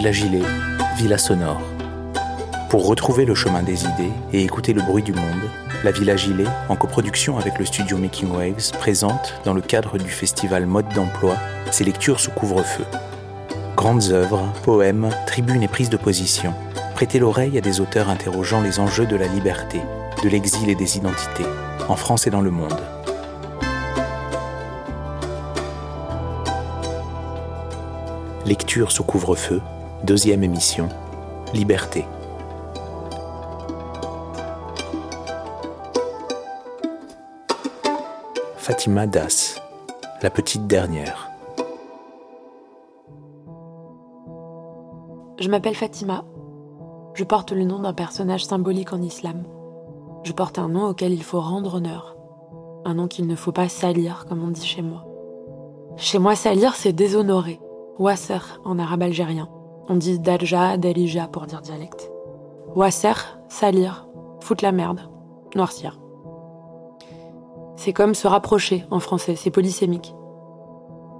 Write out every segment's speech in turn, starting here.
Villa Gilet, Villa Sonore. Pour retrouver le chemin des idées et écouter le bruit du monde, la Villa Gilet, en coproduction avec le studio Making Waves, présente, dans le cadre du festival Mode d'emploi, ses lectures sous couvre-feu. Grandes œuvres, poèmes, tribunes et prises de position. Prêtez l'oreille à des auteurs interrogeant les enjeux de la liberté, de l'exil et des identités, en France et dans le monde. Lecture sous couvre-feu, deuxième émission, Liberté. Fatima Das, la petite dernière. Je m'appelle Fatima. Je porte le nom d'un personnage symbolique en islam. Je porte un nom auquel il faut rendre honneur. Un nom qu'il ne faut pas salir, comme on dit chez moi. Chez moi, salir, c'est déshonorer. Wasser en arabe algérien. On dit Darja, Darija pour dire dialecte. Wasser, salir, foutre la merde, noircir. C'est comme se rapprocher en français, c'est polysémique.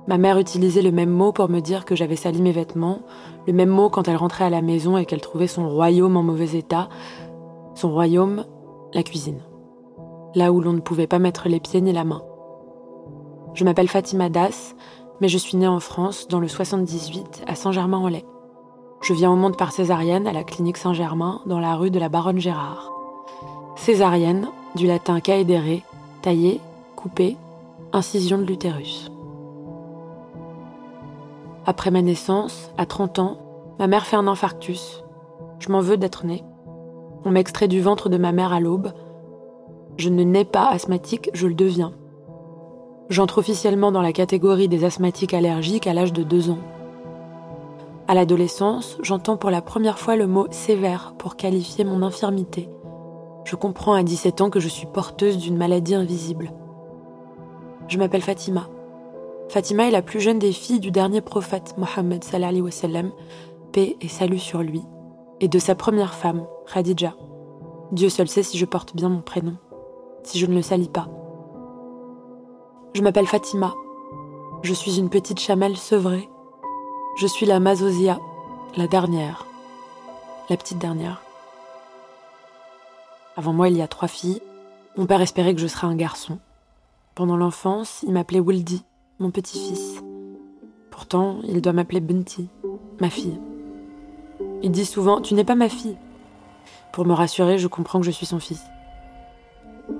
Ma mère utilisait le même mot pour me dire que j'avais sali mes vêtements, le même mot quand elle rentrait à la maison et qu'elle trouvait son royaume en mauvais état. Son royaume, la cuisine. Là où l'on ne pouvait pas mettre les pieds ni la main. Je m'appelle Fatima Das, mais je suis née en France, dans le 78, à Saint-Germain-en-Laye. Je viens au monde par césarienne à la clinique Saint-Germain, dans la rue de la Baronne Gérard. Césarienne, du latin caedere, tailler, couper, incision de l'utérus. Après ma naissance, à 30 ans, ma mère fait un infarctus. Je m'en veux d'être née. On m'extrait du ventre de ma mère à l'aube. Je ne nais pas asthmatique, je le deviens. J'entre officiellement dans la catégorie des asthmatiques allergiques à l'âge de 2 ans. À l'adolescence, j'entends pour la première fois le mot sévère pour qualifier mon infirmité. Je comprends à 17 ans que je suis porteuse d'une maladie invisible. Je m'appelle Fatima. Fatima est la plus jeune des filles du dernier prophète Mohammed wa paix et salut sur lui, et de sa première femme, Khadija. Dieu seul sait si je porte bien mon prénom, si je ne le salis pas. Je m'appelle Fatima. Je suis une petite chamelle sevrée. Je suis la Mazosia, la dernière. La petite dernière. Avant moi, il y a trois filles. Mon père espérait que je serais un garçon. Pendant l'enfance, il m'appelait Wildy, mon petit-fils. Pourtant, il doit m'appeler Bunty, ma fille. Il dit souvent Tu n'es pas ma fille. Pour me rassurer, je comprends que je suis son fils.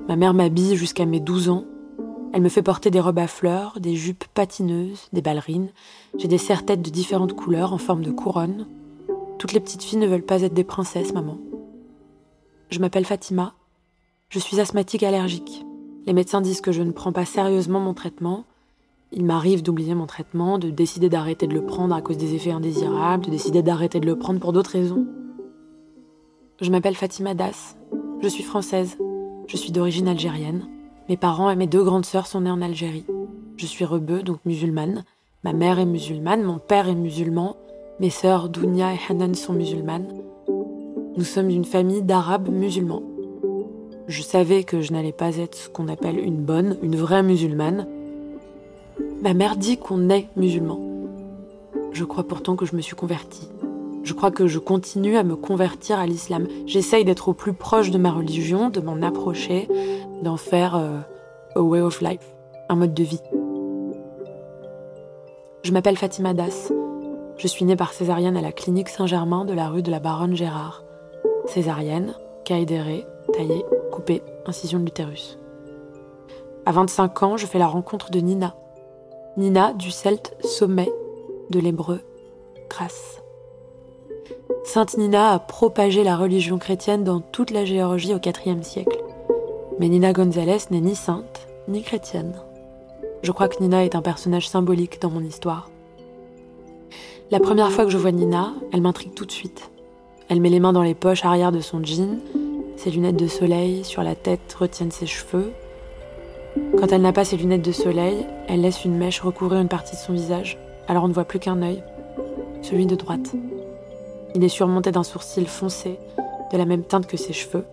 Ma mère m'habille jusqu'à mes 12 ans elle me fait porter des robes à fleurs, des jupes patineuses, des ballerines. J'ai des serre-têtes de différentes couleurs en forme de couronne. Toutes les petites filles ne veulent pas être des princesses, maman. Je m'appelle Fatima. Je suis asthmatique allergique. Les médecins disent que je ne prends pas sérieusement mon traitement. Il m'arrive d'oublier mon traitement, de décider d'arrêter de le prendre à cause des effets indésirables, de décider d'arrêter de le prendre pour d'autres raisons. Je m'appelle Fatima Das. Je suis française. Je suis d'origine algérienne. Mes parents et mes deux grandes sœurs sont nés en Algérie. Je suis rebeu, donc musulmane. Ma mère est musulmane, mon père est musulman. Mes sœurs Dounia et Hanan sont musulmanes. Nous sommes d'une famille d'arabes musulmans. Je savais que je n'allais pas être ce qu'on appelle une bonne, une vraie musulmane. Ma mère dit qu'on est musulman. Je crois pourtant que je me suis convertie. Je crois que je continue à me convertir à l'islam. J'essaye d'être au plus proche de ma religion, de m'en approcher, d'en faire euh, a way of life, un mode de vie. Je m'appelle Fatima Das. Je suis née par césarienne à la clinique Saint-Germain de la rue de la Baronne Gérard. Césarienne, caïdérée, taillée, coupée, incision de l'utérus. À 25 ans, je fais la rencontre de Nina. Nina du celte sommet, de l'hébreu grâce. Sainte Nina a propagé la religion chrétienne dans toute la Géorgie au IVe siècle. Mais Nina Gonzalez n'est ni sainte, ni chrétienne. Je crois que Nina est un personnage symbolique dans mon histoire. La première fois que je vois Nina, elle m'intrigue tout de suite. Elle met les mains dans les poches arrière de son jean, ses lunettes de soleil sur la tête retiennent ses cheveux. Quand elle n'a pas ses lunettes de soleil, elle laisse une mèche recouvrir une partie de son visage, alors on ne voit plus qu'un œil, celui de droite. Il est surmonté d'un sourcil foncé, de la même teinte que ses cheveux,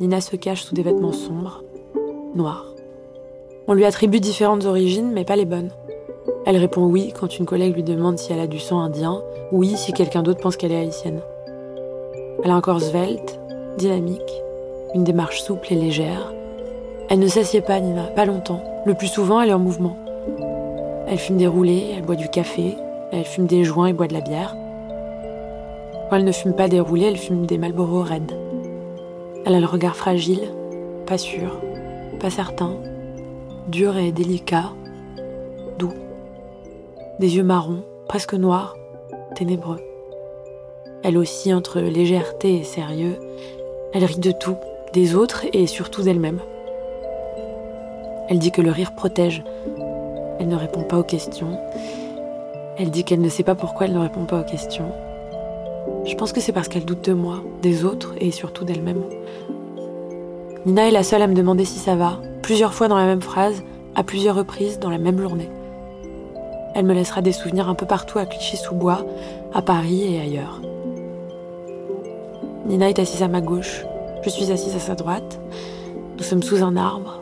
Nina se cache sous des vêtements sombres, noirs. On lui attribue différentes origines, mais pas les bonnes. Elle répond oui quand une collègue lui demande si elle a du sang indien, oui si quelqu'un d'autre pense qu'elle est haïtienne. Elle a un corps svelte, dynamique, une démarche souple et légère. Elle ne s'assied pas, Nina, pas longtemps. Le plus souvent, elle est en mouvement. Elle fume des roulés, elle boit du café, elle fume des joints et boit de la bière. Elle ne fume pas des roulés, elle fume des Marlboro raides. Elle a le regard fragile, pas sûr, pas certain, dur et délicat, doux. Des yeux marrons, presque noirs, ténébreux. Elle aussi entre légèreté et sérieux. Elle rit de tout, des autres et surtout d'elle-même. Elle dit que le rire protège. Elle ne répond pas aux questions. Elle dit qu'elle ne sait pas pourquoi elle ne répond pas aux questions. Je pense que c'est parce qu'elle doute de moi, des autres et surtout d'elle-même. Nina est la seule à me demander si ça va, plusieurs fois dans la même phrase, à plusieurs reprises dans la même journée. Elle me laissera des souvenirs un peu partout à Clichy-sous-Bois, à Paris et ailleurs. Nina est assise à ma gauche, je suis assise à sa droite. Nous sommes sous un arbre,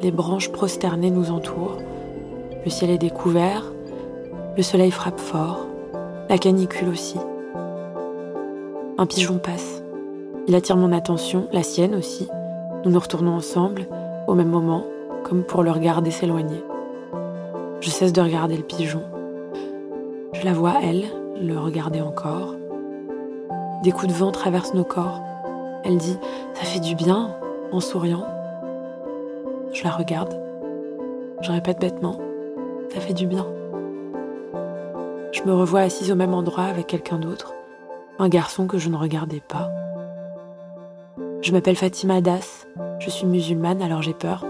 les branches prosternées nous entourent, le ciel est découvert, le soleil frappe fort, la canicule aussi. Un pigeon passe. Il attire mon attention, la sienne aussi. Nous nous retournons ensemble, au même moment, comme pour le regarder s'éloigner. Je cesse de regarder le pigeon. Je la vois, elle, le regarder encore. Des coups de vent traversent nos corps. Elle dit ⁇ Ça fait du bien ⁇ en souriant. Je la regarde. Je répète bêtement ⁇ Ça fait du bien ⁇ Je me revois assise au même endroit avec quelqu'un d'autre, un garçon que je ne regardais pas. Je m'appelle Fatima Das, je suis musulmane alors j'ai peur.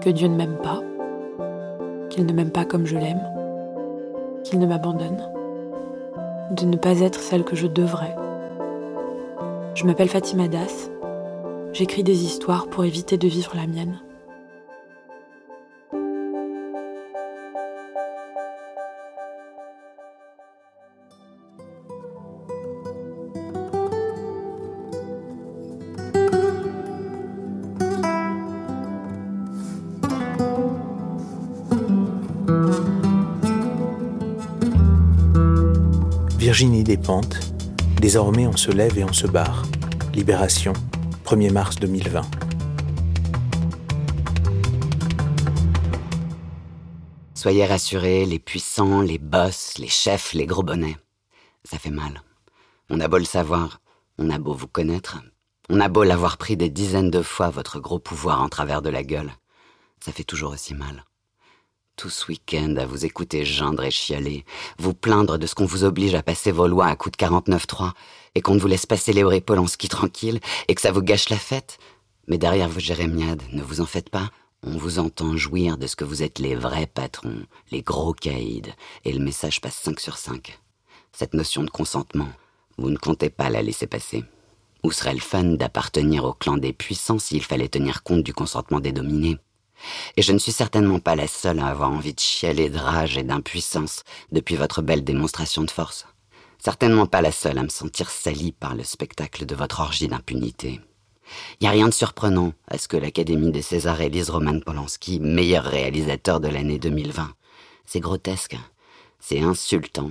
Que Dieu ne m'aime pas, qu'il ne m'aime pas comme je l'aime, qu'il ne m'abandonne, de ne pas être celle que je devrais. Je m'appelle Fatima Das, j'écris des histoires pour éviter de vivre la mienne. Désormais on se lève et on se barre. Libération, 1er mars 2020. Soyez rassurés, les puissants, les boss, les chefs, les gros bonnets. Ça fait mal. On a beau le savoir, on a beau vous connaître, on a beau l'avoir pris des dizaines de fois votre gros pouvoir en travers de la gueule. Ça fait toujours aussi mal tout ce week-end à vous écouter gendre et chialer, vous plaindre de ce qu'on vous oblige à passer vos lois à coups de 49-3, et qu'on ne vous laisse pas célébrer Paul en ski tranquille, et que ça vous gâche la fête. Mais derrière vos jérémiades, ne vous en faites pas, on vous entend jouir de ce que vous êtes les vrais patrons, les gros caïds, et le message passe 5 sur 5. Cette notion de consentement, vous ne comptez pas la laisser passer. Où serait le fun d'appartenir au clan des puissants s'il fallait tenir compte du consentement des dominés? Et je ne suis certainement pas la seule à avoir envie de chialer de rage et d'impuissance depuis votre belle démonstration de force. Certainement pas la seule à me sentir salie par le spectacle de votre orgie d'impunité. Il n'y a rien de surprenant à ce que l'Académie des Césars élise Roman Polanski meilleur réalisateur de l'année 2020. C'est grotesque, c'est insultant,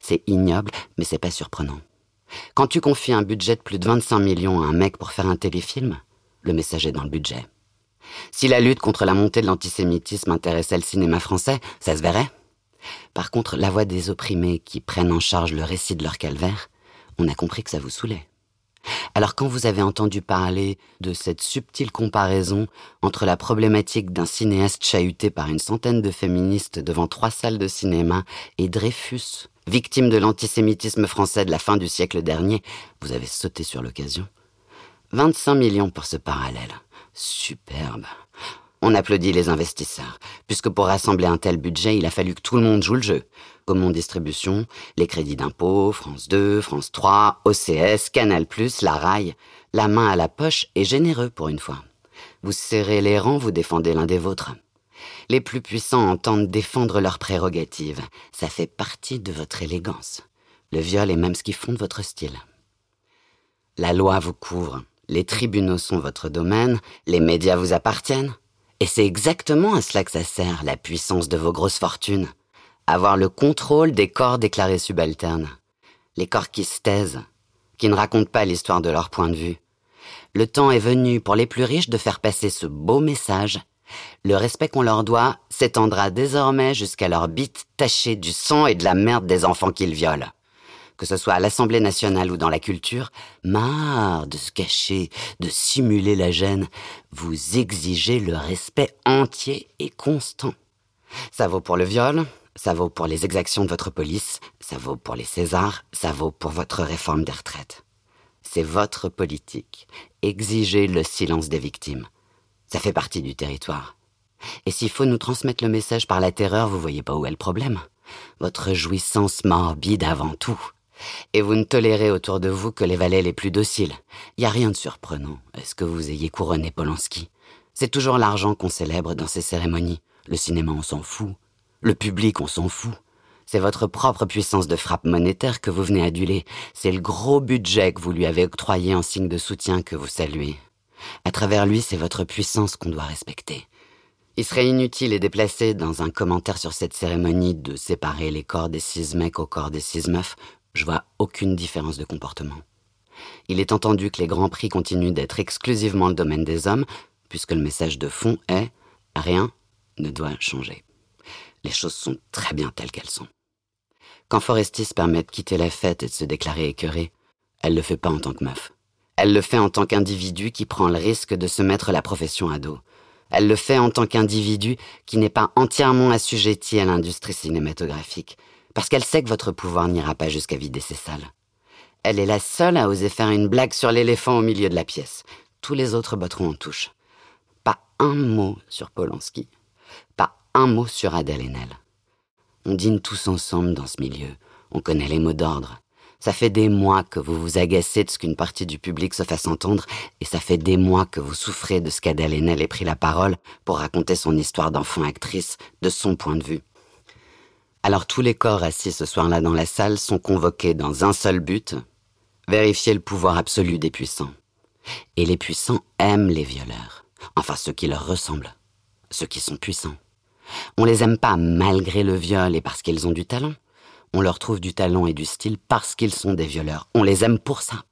c'est ignoble, mais c'est pas surprenant. Quand tu confies un budget de plus de 25 millions à un mec pour faire un téléfilm, le message est dans le budget. Si la lutte contre la montée de l'antisémitisme intéressait le cinéma français, ça se verrait. Par contre, la voix des opprimés qui prennent en charge le récit de leur calvaire, on a compris que ça vous saoulait. Alors quand vous avez entendu parler de cette subtile comparaison entre la problématique d'un cinéaste chahuté par une centaine de féministes devant trois salles de cinéma et Dreyfus, victime de l'antisémitisme français de la fin du siècle dernier, vous avez sauté sur l'occasion. 25 millions pour ce parallèle. Superbe. On applaudit les investisseurs, puisque pour rassembler un tel budget, il a fallu que tout le monde joue le jeu. Gaumont Distribution, les crédits d'impôt, France 2, France 3, OCS, Canal+, la RAI. La main à la poche est généreux pour une fois. Vous serrez les rangs, vous défendez l'un des vôtres. Les plus puissants entendent défendre leurs prérogatives. Ça fait partie de votre élégance. Le viol est même ce qui fonde votre style. La loi vous couvre. Les tribunaux sont votre domaine, les médias vous appartiennent, Et c'est exactement à cela que ça sert, la puissance de vos grosses fortunes. Avoir le contrôle des corps déclarés subalternes. Les corps qui se taisent, qui ne racontent pas l'histoire de leur point de vue. Le temps est venu pour les plus riches de faire passer ce beau message. Le respect qu'on leur doit s'étendra désormais jusqu'à leur bite tachée du sang et de la merde des enfants qu'ils violent que ce soit à l'Assemblée nationale ou dans la culture, marre de se cacher, de simuler la gêne. Vous exigez le respect entier et constant. Ça vaut pour le viol, ça vaut pour les exactions de votre police, ça vaut pour les Césars, ça vaut pour votre réforme des retraites. C'est votre politique. Exigez le silence des victimes. Ça fait partie du territoire. Et s'il faut nous transmettre le message par la terreur, vous voyez pas où est le problème. Votre jouissance morbide avant tout. Et vous ne tolérez autour de vous que les valets les plus dociles. Il Y a rien de surprenant est ce que vous ayez couronné Polanski. C'est toujours l'argent qu'on célèbre dans ces cérémonies. Le cinéma, on s'en fout. Le public, on s'en fout. C'est votre propre puissance de frappe monétaire que vous venez aduler. C'est le gros budget que vous lui avez octroyé en signe de soutien que vous saluez. À travers lui, c'est votre puissance qu'on doit respecter. Il serait inutile et déplacé dans un commentaire sur cette cérémonie de séparer les corps des six mecs au corps des six meufs je vois aucune différence de comportement. Il est entendu que les grands prix continuent d'être exclusivement le domaine des hommes, puisque le message de fond est rien ne doit changer. Les choses sont très bien telles qu'elles sont. Quand Forestis permet de quitter la fête et de se déclarer écœurée, elle le fait pas en tant que meuf. Elle le fait en tant qu'individu qui prend le risque de se mettre la profession à dos. Elle le fait en tant qu'individu qui n'est pas entièrement assujetti à l'industrie cinématographique, parce qu'elle sait que votre pouvoir n'ira pas jusqu'à vider ses salles. Elle est la seule à oser faire une blague sur l'éléphant au milieu de la pièce. Tous les autres botteront en touche. Pas un mot sur Polanski. Pas un mot sur Adèle Haenel. On dîne tous ensemble dans ce milieu. On connaît les mots d'ordre. Ça fait des mois que vous vous agacez de ce qu'une partie du public se fasse entendre, et ça fait des mois que vous souffrez de ce qu'Adèle Haenel ait pris la parole pour raconter son histoire d'enfant actrice de son point de vue. Alors tous les corps assis ce soir-là dans la salle sont convoqués dans un seul but, vérifier le pouvoir absolu des puissants. Et les puissants aiment les violeurs, enfin ceux qui leur ressemblent, ceux qui sont puissants. On les aime pas malgré le viol et parce qu'ils ont du talent. On leur trouve du talent et du style parce qu'ils sont des violeurs. On les aime pour ça,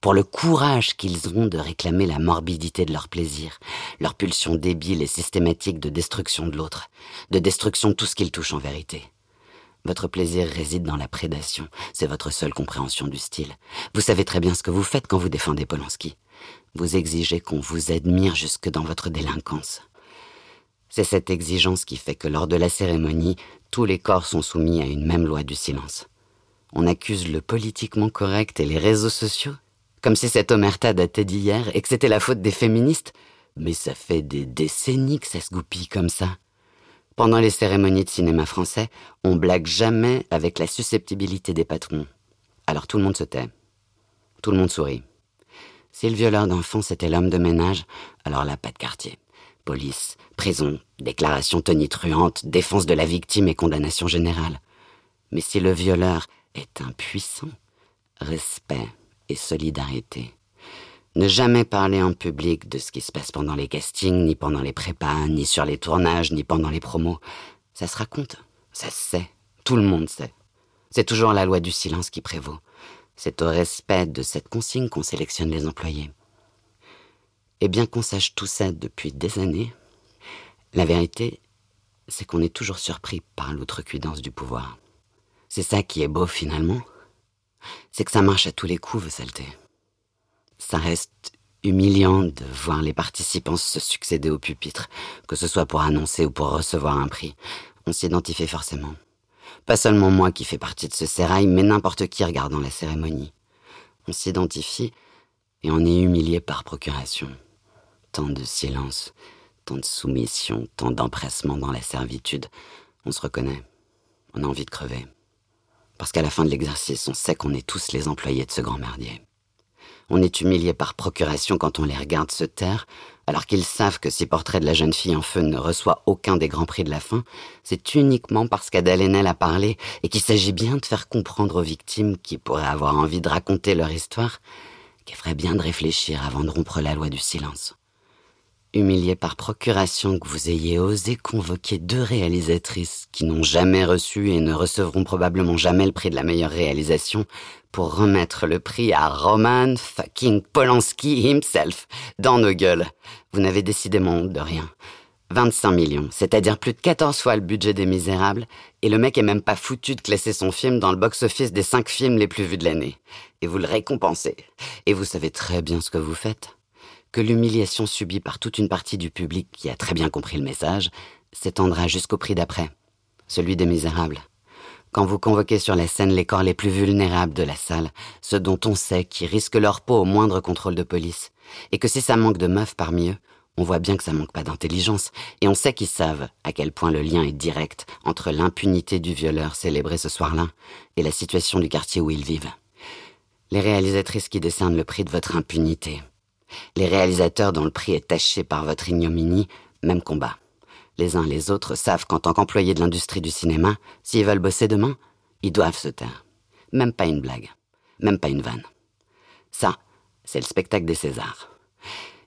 pour le courage qu'ils ont de réclamer la morbidité de leur plaisir, leur pulsion débile et systématique de destruction de l'autre, de destruction de tout ce qu'ils touchent en vérité. Votre plaisir réside dans la prédation. C'est votre seule compréhension du style. Vous savez très bien ce que vous faites quand vous défendez Polanski. Vous exigez qu'on vous admire jusque dans votre délinquance. C'est cette exigence qui fait que lors de la cérémonie, tous les corps sont soumis à une même loi du silence. On accuse le politiquement correct et les réseaux sociaux, comme si cette omerta datait d'hier et que c'était la faute des féministes. Mais ça fait des décennies que ça se goupille comme ça. Pendant les cérémonies de cinéma français, on blague jamais avec la susceptibilité des patrons. Alors tout le monde se tait. Tout le monde sourit. Si le violeur d'enfants c'était l'homme de ménage, alors là, pas de quartier. Police, prison, déclaration tonitruante, défense de la victime et condamnation générale. Mais si le violeur est impuissant, respect et solidarité. Ne jamais parler en public de ce qui se passe pendant les castings, ni pendant les prépas, ni sur les tournages, ni pendant les promos. Ça se raconte, ça se sait, tout le monde sait. C'est toujours la loi du silence qui prévaut. C'est au respect de cette consigne qu'on sélectionne les employés. Et bien qu'on sache tout ça depuis des années, la vérité, c'est qu'on est toujours surpris par l'outrecuidance du pouvoir. C'est ça qui est beau finalement. C'est que ça marche à tous les coups, vous saleté ça reste humiliant de voir les participants se succéder au pupitre, que ce soit pour annoncer ou pour recevoir un prix. On s'identifie forcément. Pas seulement moi qui fais partie de ce sérail, mais n'importe qui regardant la cérémonie. On s'identifie et on est humilié par procuration. Tant de silence, tant de soumission, tant d'empressement dans la servitude. On se reconnaît. On a envie de crever. Parce qu'à la fin de l'exercice, on sait qu'on est tous les employés de ce grand merdier. On est humilié par procuration quand on les regarde se taire, alors qu'ils savent que si Portrait de la jeune fille en feu ne reçoit aucun des grands prix de la fin, c'est uniquement parce qu'Adèle a parlé et qu'il s'agit bien de faire comprendre aux victimes qui pourraient avoir envie de raconter leur histoire qu'elles ferait bien de réfléchir avant de rompre la loi du silence. Humilié par procuration que vous ayez osé convoquer deux réalisatrices qui n'ont jamais reçu et ne recevront probablement jamais le prix de la meilleure réalisation pour remettre le prix à Roman fucking Polanski himself dans nos gueules. Vous n'avez décidément honte de rien. 25 millions, c'est-à-dire plus de 14 fois le budget des Misérables, et le mec est même pas foutu de classer son film dans le box-office des 5 films les plus vus de l'année. Et vous le récompensez. Et vous savez très bien ce que vous faites que l'humiliation subie par toute une partie du public qui a très bien compris le message s'étendra jusqu'au prix d'après, celui des misérables. Quand vous convoquez sur la scène les corps les plus vulnérables de la salle, ceux dont on sait qu'ils risquent leur peau au moindre contrôle de police, et que si ça manque de meufs parmi eux, on voit bien que ça manque pas d'intelligence, et on sait qu'ils savent à quel point le lien est direct entre l'impunité du violeur célébré ce soir-là et la situation du quartier où ils vivent. Les réalisatrices qui décernent le prix de votre impunité, les réalisateurs dont le prix est taché par votre ignominie, même combat. Les uns les autres savent qu'en tant qu'employés de l'industrie du cinéma, s'ils veulent bosser demain, ils doivent se taire. Même pas une blague. Même pas une vanne. Ça, c'est le spectacle des Césars.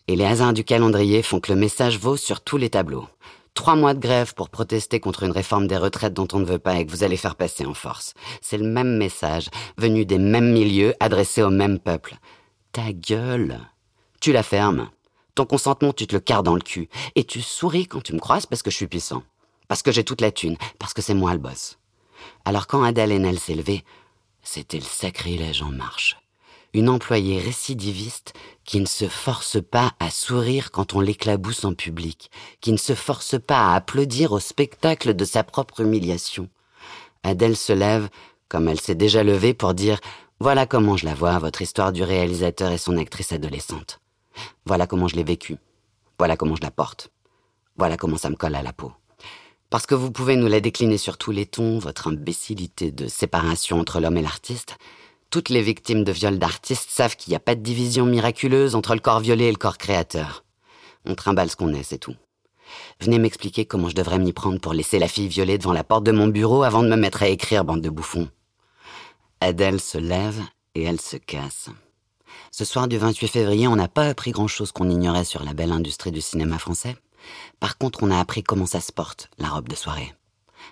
Et les hasards du calendrier font que le message vaut sur tous les tableaux. Trois mois de grève pour protester contre une réforme des retraites dont on ne veut pas et que vous allez faire passer en force. C'est le même message, venu des mêmes milieux, adressé au même peuple. Ta gueule tu la fermes. Ton consentement, tu te le carres dans le cul. Et tu souris quand tu me croises parce que je suis puissant. Parce que j'ai toute la thune. Parce que c'est moi le boss. Alors quand Adèle Haenel s'est levée, c'était le sacrilège en marche. Une employée récidiviste qui ne se force pas à sourire quand on l'éclabousse en public, qui ne se force pas à applaudir au spectacle de sa propre humiliation. Adèle se lève, comme elle s'est déjà levée, pour dire Voilà comment je la vois, votre histoire du réalisateur et son actrice adolescente. Voilà comment je l'ai vécu. Voilà comment je la porte. Voilà comment ça me colle à la peau. Parce que vous pouvez nous la décliner sur tous les tons, votre imbécilité de séparation entre l'homme et l'artiste. Toutes les victimes de viol d'artistes savent qu'il n'y a pas de division miraculeuse entre le corps violé et le corps créateur. On trimballe ce qu'on est, c'est tout. Venez m'expliquer comment je devrais m'y prendre pour laisser la fille violée devant la porte de mon bureau avant de me mettre à écrire, bande de bouffons. Adèle se lève et elle se casse. Ce soir du 28 février, on n'a pas appris grand-chose qu'on ignorait sur la belle industrie du cinéma français. Par contre, on a appris comment ça se porte, la robe de soirée.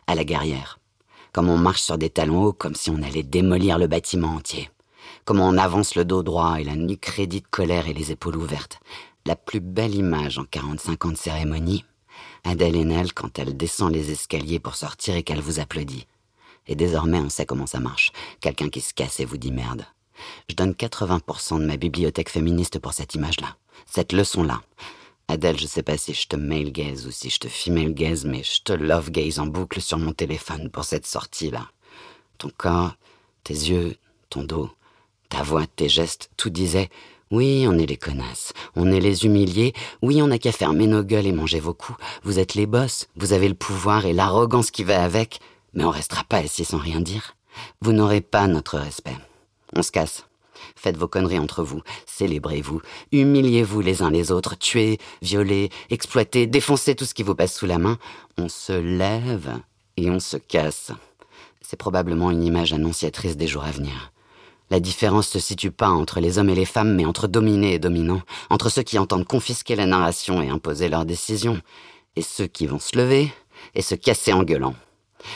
À la guerrière. Comme on marche sur des talons hauts comme si on allait démolir le bâtiment entier. Comment on avance le dos droit et la nuque raidie de colère et les épaules ouvertes. La plus belle image en 45 ans de cérémonie. Adèle Haenel quand elle descend les escaliers pour sortir et qu'elle vous applaudit. Et désormais, on sait comment ça marche. Quelqu'un qui se casse et vous dit merde. Je donne 80% de ma bibliothèque féministe pour cette image-là. Cette leçon-là. Adèle, je sais pas si je te mail gaze ou si je te female gaze, mais je te love gaze en boucle sur mon téléphone pour cette sortie-là. Ton corps, tes yeux, ton dos, ta voix, tes gestes, tout disait oui, on est les connasses, on est les humiliés, oui, on n'a qu'à fermer nos gueules et manger vos coups, vous êtes les boss, vous avez le pouvoir et l'arrogance qui va avec, mais on restera pas assis sans rien dire. Vous n'aurez pas notre respect. On se casse. Faites vos conneries entre vous, célébrez-vous, humiliez-vous les uns les autres, tuez, violez, exploitez, défoncez tout ce qui vous passe sous la main. On se lève et on se casse. C'est probablement une image annonciatrice des jours à venir. La différence se situe pas entre les hommes et les femmes, mais entre dominés et dominants, entre ceux qui entendent confisquer la narration et imposer leurs décisions, et ceux qui vont se lever et se casser en gueulant.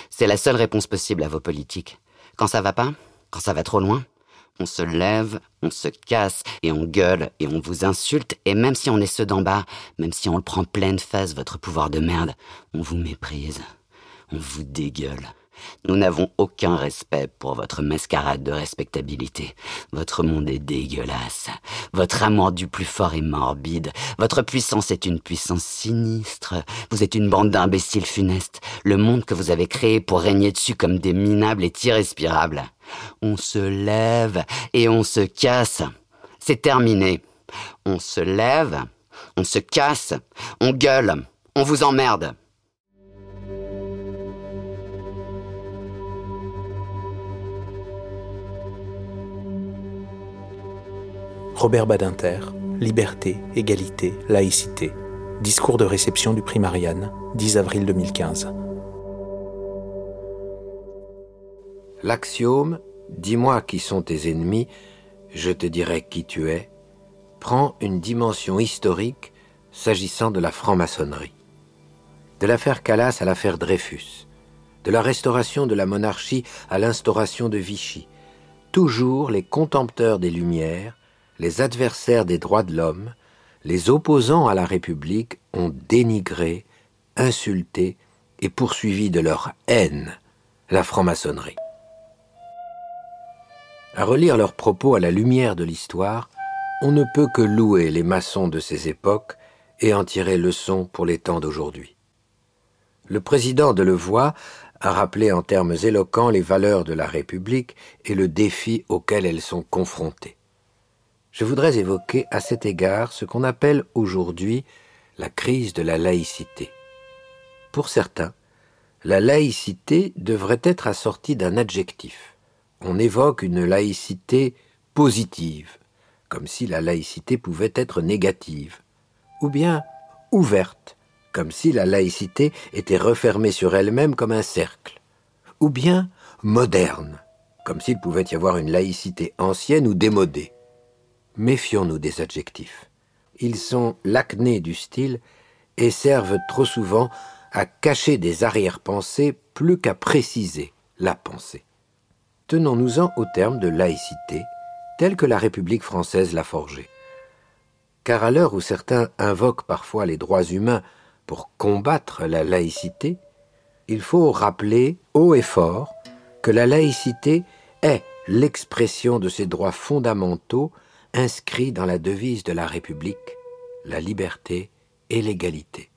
C'est la seule réponse possible à vos politiques. Quand ça va pas, quand ça va trop loin, on se lève, on se casse et on gueule et on vous insulte et même si on est ceux d'en bas, même si on le prend pleine face votre pouvoir de merde, on vous méprise, on vous dégueule. Nous n'avons aucun respect pour votre mascarade de respectabilité. Votre monde est dégueulasse. Votre amour du plus fort est morbide. Votre puissance est une puissance sinistre. Vous êtes une bande d'imbéciles funestes. Le monde que vous avez créé pour régner dessus comme des minables est irrespirable. On se lève et on se casse. C'est terminé. On se lève, on se casse, on gueule, on vous emmerde. Robert Badinter, Liberté, égalité, laïcité. Discours de réception du prix Marianne, 10 avril 2015. L'axiome Dis-moi qui sont tes ennemis, je te dirai qui tu es, prend une dimension historique s'agissant de la franc-maçonnerie. De l'affaire Calas à l'affaire Dreyfus, de la restauration de la monarchie à l'instauration de Vichy, toujours les contempteurs des Lumières, les adversaires des droits de l'homme, les opposants à la République ont dénigré, insulté et poursuivi de leur haine la franc-maçonnerie. À relire leurs propos à la lumière de l'histoire, on ne peut que louer les maçons de ces époques et en tirer leçon pour les temps d'aujourd'hui. Le président de Levoix a rappelé en termes éloquents les valeurs de la République et le défi auquel elles sont confrontées. Je voudrais évoquer à cet égard ce qu'on appelle aujourd'hui la crise de la laïcité. Pour certains, la laïcité devrait être assortie d'un adjectif. On évoque une laïcité positive, comme si la laïcité pouvait être négative, ou bien ouverte, comme si la laïcité était refermée sur elle-même comme un cercle, ou bien moderne, comme s'il pouvait y avoir une laïcité ancienne ou démodée. Méfions-nous des adjectifs. Ils sont l'acné du style et servent trop souvent à cacher des arrière-pensées plus qu'à préciser la pensée. Tenons-nous-en au terme de laïcité, tel que la République française l'a forgé. Car à l'heure où certains invoquent parfois les droits humains pour combattre la laïcité, il faut rappeler haut et fort que la laïcité est l'expression de ces droits fondamentaux inscrits dans la devise de la République, la liberté et l'égalité.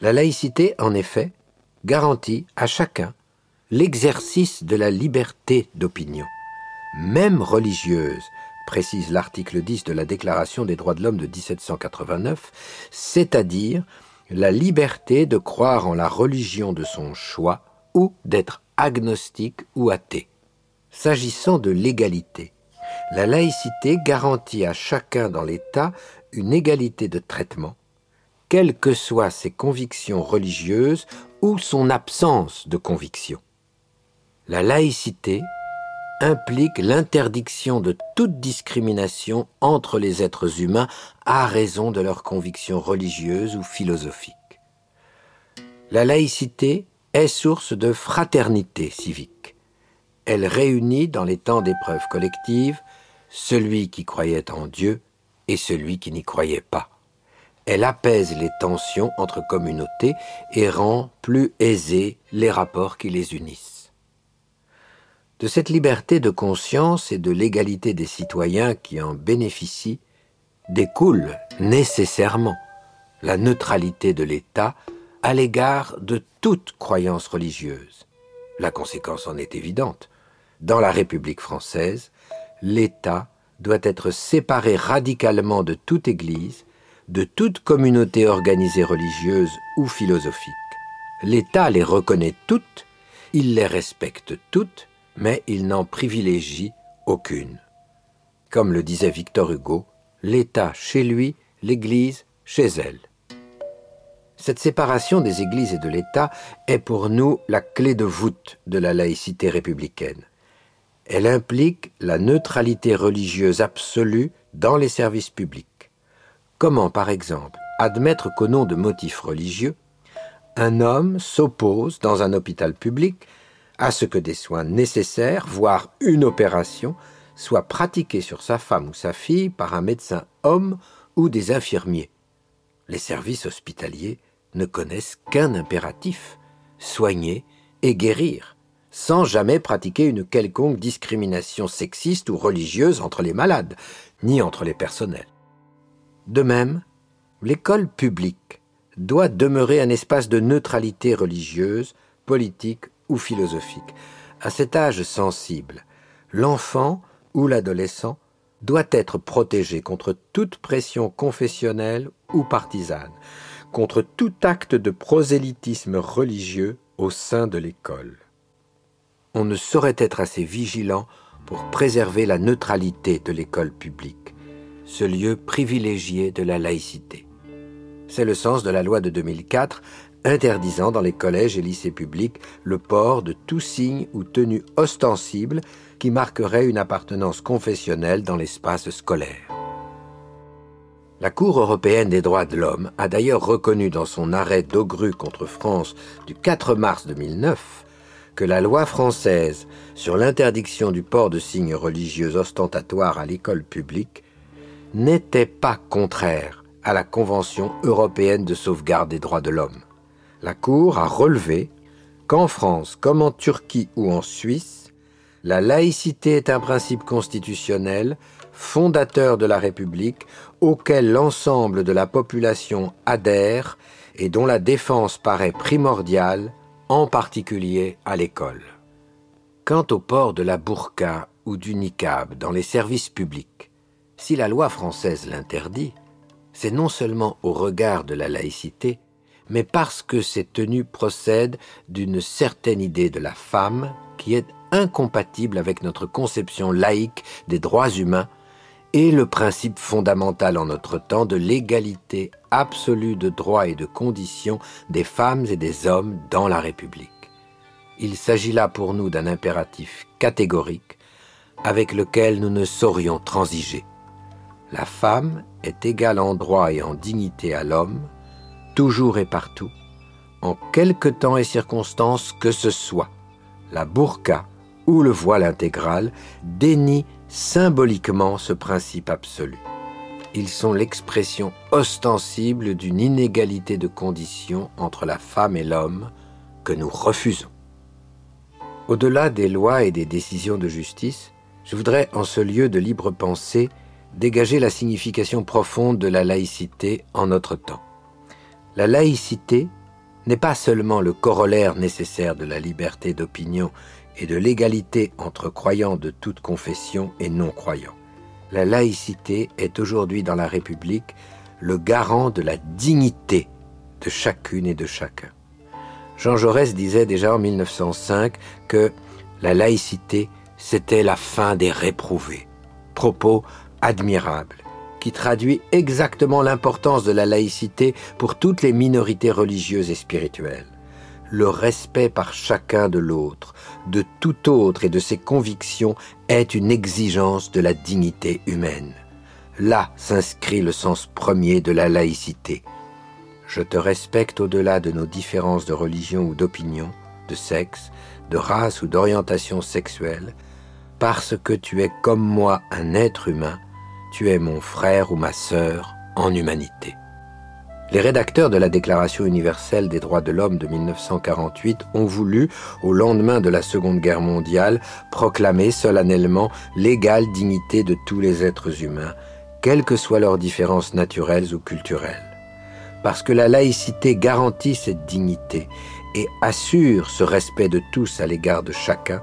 La laïcité, en effet, garantit à chacun l'exercice de la liberté d'opinion, même religieuse, précise l'article 10 de la Déclaration des droits de l'homme de 1789, c'est-à-dire la liberté de croire en la religion de son choix ou d'être agnostique ou athée. S'agissant de l'égalité, la laïcité garantit à chacun dans l'État une égalité de traitement, quelles que soient ses convictions religieuses ou son absence de conviction. La laïcité implique l'interdiction de toute discrimination entre les êtres humains à raison de leurs convictions religieuses ou philosophiques. La laïcité est source de fraternité civique. Elle réunit dans les temps d'épreuves collectives celui qui croyait en Dieu et celui qui n'y croyait pas. Elle apaise les tensions entre communautés et rend plus aisés les rapports qui les unissent. De cette liberté de conscience et de l'égalité des citoyens qui en bénéficient découle nécessairement la neutralité de l'État à l'égard de toute croyance religieuse. La conséquence en est évidente. Dans la République française, l'État doit être séparé radicalement de toute Église de toute communauté organisée religieuse ou philosophique. L'État les reconnaît toutes, il les respecte toutes, mais il n'en privilégie aucune. Comme le disait Victor Hugo, l'État chez lui, l'Église chez elle. Cette séparation des Églises et de l'État est pour nous la clé de voûte de la laïcité républicaine. Elle implique la neutralité religieuse absolue dans les services publics. Comment, par exemple, admettre qu'au nom de motifs religieux, un homme s'oppose dans un hôpital public à ce que des soins nécessaires, voire une opération, soient pratiqués sur sa femme ou sa fille par un médecin homme ou des infirmiers. Les services hospitaliers ne connaissent qu'un impératif, soigner et guérir, sans jamais pratiquer une quelconque discrimination sexiste ou religieuse entre les malades, ni entre les personnels. De même, l'école publique doit demeurer un espace de neutralité religieuse, politique ou philosophique. À cet âge sensible, l'enfant ou l'adolescent doit être protégé contre toute pression confessionnelle ou partisane, contre tout acte de prosélytisme religieux au sein de l'école. On ne saurait être assez vigilant pour préserver la neutralité de l'école publique ce lieu privilégié de la laïcité. C'est le sens de la loi de 2004 interdisant dans les collèges et lycées publics le port de tout signe ou tenue ostensible qui marquerait une appartenance confessionnelle dans l'espace scolaire. La Cour européenne des droits de l'homme a d'ailleurs reconnu dans son arrêt d'Ogru contre France du 4 mars 2009 que la loi française sur l'interdiction du port de signes religieux ostentatoires à l'école publique n'était pas contraire à la Convention européenne de sauvegarde des droits de l'homme. La Cour a relevé qu'en France, comme en Turquie ou en Suisse, la laïcité est un principe constitutionnel fondateur de la République auquel l'ensemble de la population adhère et dont la défense paraît primordiale, en particulier à l'école. Quant au port de la burqa ou du niqab dans les services publics, si la loi française l'interdit, c'est non seulement au regard de la laïcité, mais parce que ces tenues procèdent d'une certaine idée de la femme qui est incompatible avec notre conception laïque des droits humains et le principe fondamental en notre temps de l'égalité absolue de droits et de conditions des femmes et des hommes dans la République. Il s'agit là pour nous d'un impératif catégorique avec lequel nous ne saurions transiger. La femme est égale en droit et en dignité à l'homme, toujours et partout, en quelque temps et circonstances que ce soit. La burqa ou le voile intégral dénie symboliquement ce principe absolu. Ils sont l'expression ostensible d'une inégalité de conditions entre la femme et l'homme que nous refusons. Au-delà des lois et des décisions de justice, je voudrais, en ce lieu de libre pensée, dégager la signification profonde de la laïcité en notre temps. La laïcité n'est pas seulement le corollaire nécessaire de la liberté d'opinion et de l'égalité entre croyants de toute confession et non-croyants. La laïcité est aujourd'hui dans la République le garant de la dignité de chacune et de chacun. Jean Jaurès disait déjà en 1905 que la laïcité, c'était la fin des réprouvés. Propos admirable, qui traduit exactement l'importance de la laïcité pour toutes les minorités religieuses et spirituelles le respect par chacun de l'autre, de tout autre et de ses convictions est une exigence de la dignité humaine. Là s'inscrit le sens premier de la laïcité. Je te respecte au-delà de nos différences de religion ou d'opinion, de sexe, de race ou d'orientation sexuelle, parce que tu es comme moi un être humain, tu es mon frère ou ma sœur en humanité. Les rédacteurs de la Déclaration universelle des droits de l'homme de 1948 ont voulu, au lendemain de la Seconde Guerre mondiale, proclamer solennellement l'égale dignité de tous les êtres humains, quelles que soient leurs différences naturelles ou culturelles. Parce que la laïcité garantit cette dignité et assure ce respect de tous à l'égard de chacun,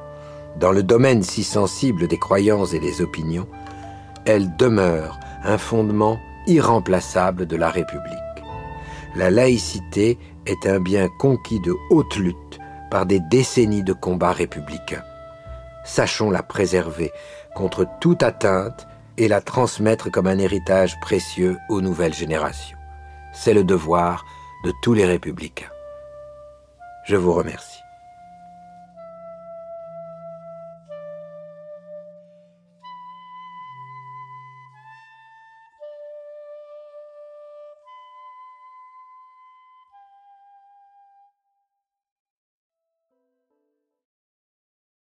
dans le domaine si sensible des croyances et des opinions, elle demeure un fondement irremplaçable de la République la laïcité est un bien conquis de haute lutte par des décennies de combats républicains. Sachons la préserver contre toute atteinte et la transmettre comme un héritage précieux aux nouvelles générations. C'est le devoir de tous les républicains. Je vous remercie.